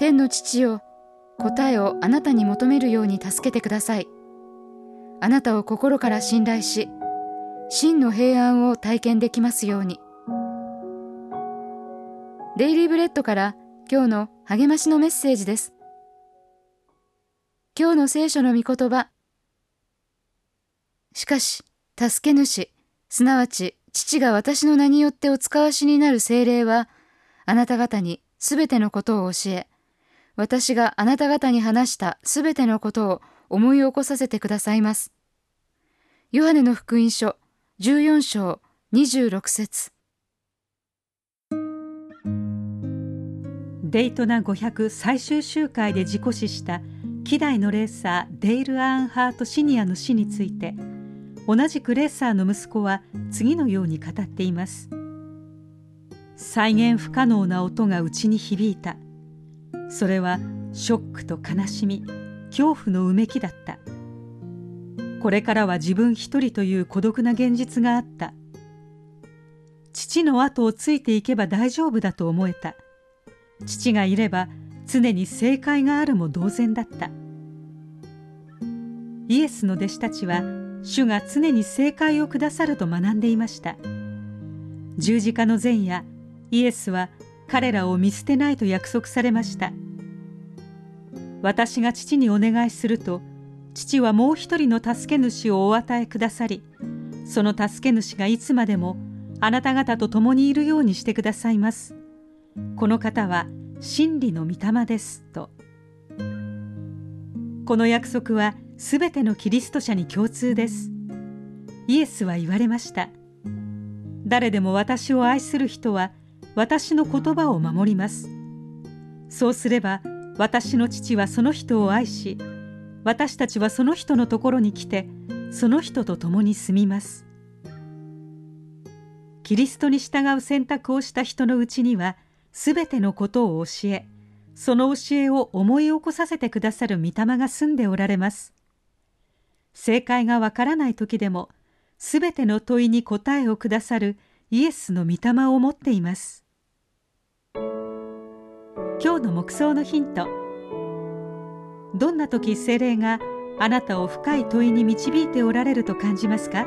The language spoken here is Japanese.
天の父よ答えをあなたに求めるように助けてください。あなたを心から信頼し真の平安を体験できますように。デイリーブレッドから今日の励ましのメッセージです。今日の聖書の御言葉。しかし助け主すなわち父が私の名によってお使わしになる精霊はあなた方にすべてのことを教え私があなた方に話したすべてのことを思い起こさせてくださいます。ヨハネの福音書14章26節。デイトナ500最終集会で事故死した希代のレーサーデイル・アーンハート・シニアの死について同じくレーサーの息子は次のように語っています。再現不可能な音がうちに響いた。それはショックと悲しみ恐怖のうめきだった。これからは自分一人という孤独な現実があった。父の後をついていけば大丈夫だと思えた。父がいれば常に正解があるも同然だった。イエスの弟子たちは主が常に正解をくださると学んでいました。十字架の前夜イエスは彼らを見捨てないと約束されました。私が父にお願いすると父はもう一人の助け主をお与えくださりその助け主がいつまでもあなた方と共にいるようにしてくださいます。この方は真理の御霊ですと。この約束はすべてのキリスト者に共通です。イエスは言われました。誰でも私を愛する人は私の言葉を守ります。そうすれば私の父はその人を愛し私たちはその人のところに来てその人と共に住みます。キリストに従う選択をした人のうちにはすべてのことを教えその教えを思い起こさせてくださる御霊が住んでおられます。正解がわからない時でもすべての問いに答えをくださるイエスの御霊を持っています。今日の目想のヒント。どんな時精霊があなたを深い問いに導いておられると感じますか？